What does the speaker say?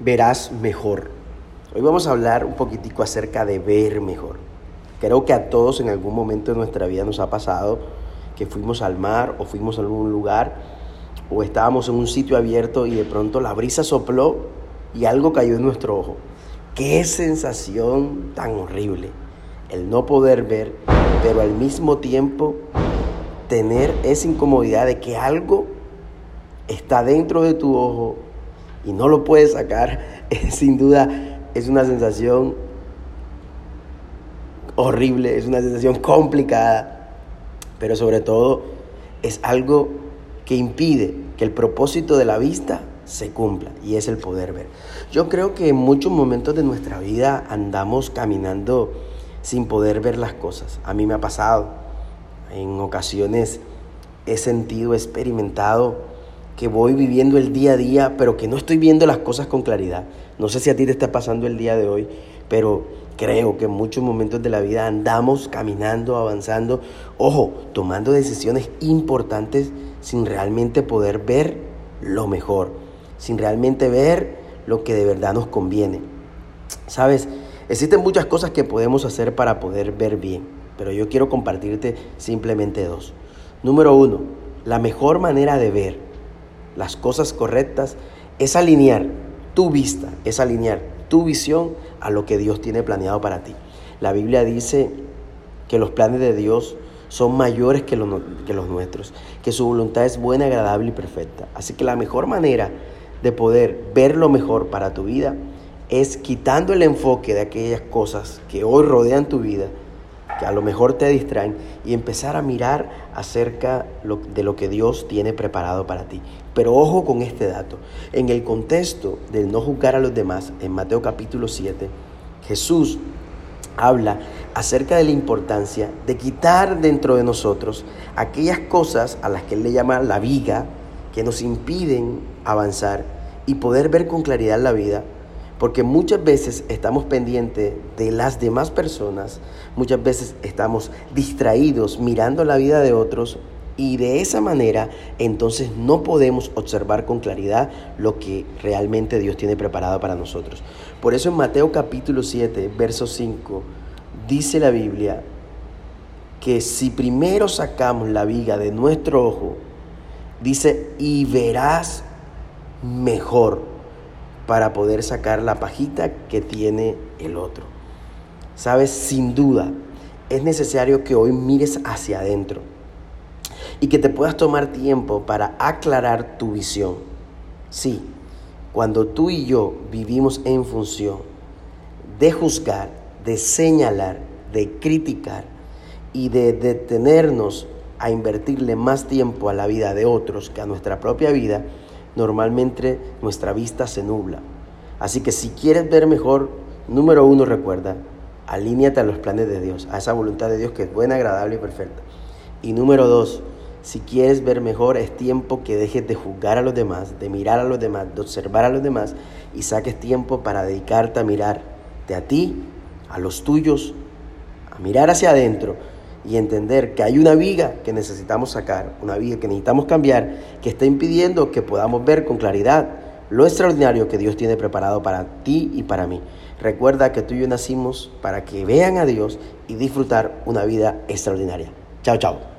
verás mejor. Hoy vamos a hablar un poquitico acerca de ver mejor. Creo que a todos en algún momento de nuestra vida nos ha pasado que fuimos al mar o fuimos a algún lugar o estábamos en un sitio abierto y de pronto la brisa sopló y algo cayó en nuestro ojo. Qué sensación tan horrible el no poder ver, pero al mismo tiempo tener esa incomodidad de que algo está dentro de tu ojo y no lo puedes sacar, sin duda es una sensación horrible, es una sensación complicada, pero sobre todo es algo que impide que el propósito de la vista se cumpla y es el poder ver. Yo creo que en muchos momentos de nuestra vida andamos caminando sin poder ver las cosas. A mí me ha pasado. En ocasiones he sentido, he experimentado que voy viviendo el día a día, pero que no estoy viendo las cosas con claridad. No sé si a ti te está pasando el día de hoy, pero creo que en muchos momentos de la vida andamos caminando, avanzando, ojo, tomando decisiones importantes sin realmente poder ver lo mejor, sin realmente ver lo que de verdad nos conviene. Sabes, existen muchas cosas que podemos hacer para poder ver bien, pero yo quiero compartirte simplemente dos. Número uno, la mejor manera de ver las cosas correctas es alinear tu vista, es alinear tu visión a lo que Dios tiene planeado para ti. La Biblia dice que los planes de Dios son mayores que que los nuestros, que su voluntad es buena, agradable y perfecta. Así que la mejor manera de poder ver lo mejor para tu vida es quitando el enfoque de aquellas cosas que hoy rodean tu vida, que a lo mejor te distraen, y empezar a mirar acerca de lo que Dios tiene preparado para ti. Pero ojo con este dato. En el contexto del no juzgar a los demás, en Mateo capítulo 7, Jesús habla acerca de la importancia de quitar dentro de nosotros aquellas cosas a las que él le llama la viga, que nos impiden avanzar y poder ver con claridad la vida porque muchas veces estamos pendientes de las demás personas, muchas veces estamos distraídos mirando la vida de otros y de esa manera entonces no podemos observar con claridad lo que realmente Dios tiene preparado para nosotros. Por eso en Mateo capítulo 7, verso 5, dice la Biblia que si primero sacamos la viga de nuestro ojo, dice, y verás mejor para poder sacar la pajita que tiene el otro. Sabes, sin duda, es necesario que hoy mires hacia adentro y que te puedas tomar tiempo para aclarar tu visión. Sí, cuando tú y yo vivimos en función de juzgar, de señalar, de criticar y de detenernos a invertirle más tiempo a la vida de otros que a nuestra propia vida, normalmente nuestra vista se nubla. Así que si quieres ver mejor, número uno recuerda, alíñate a los planes de Dios, a esa voluntad de Dios que es buena, agradable y perfecta. Y número dos, si quieres ver mejor, es tiempo que dejes de juzgar a los demás, de mirar a los demás, de observar a los demás y saques tiempo para dedicarte a mirarte a ti, a los tuyos, a mirar hacia adentro y entender que hay una viga que necesitamos sacar, una viga que necesitamos cambiar, que está impidiendo que podamos ver con claridad lo extraordinario que Dios tiene preparado para ti y para mí. Recuerda que tú y yo nacimos para que vean a Dios y disfrutar una vida extraordinaria. Chao, chao.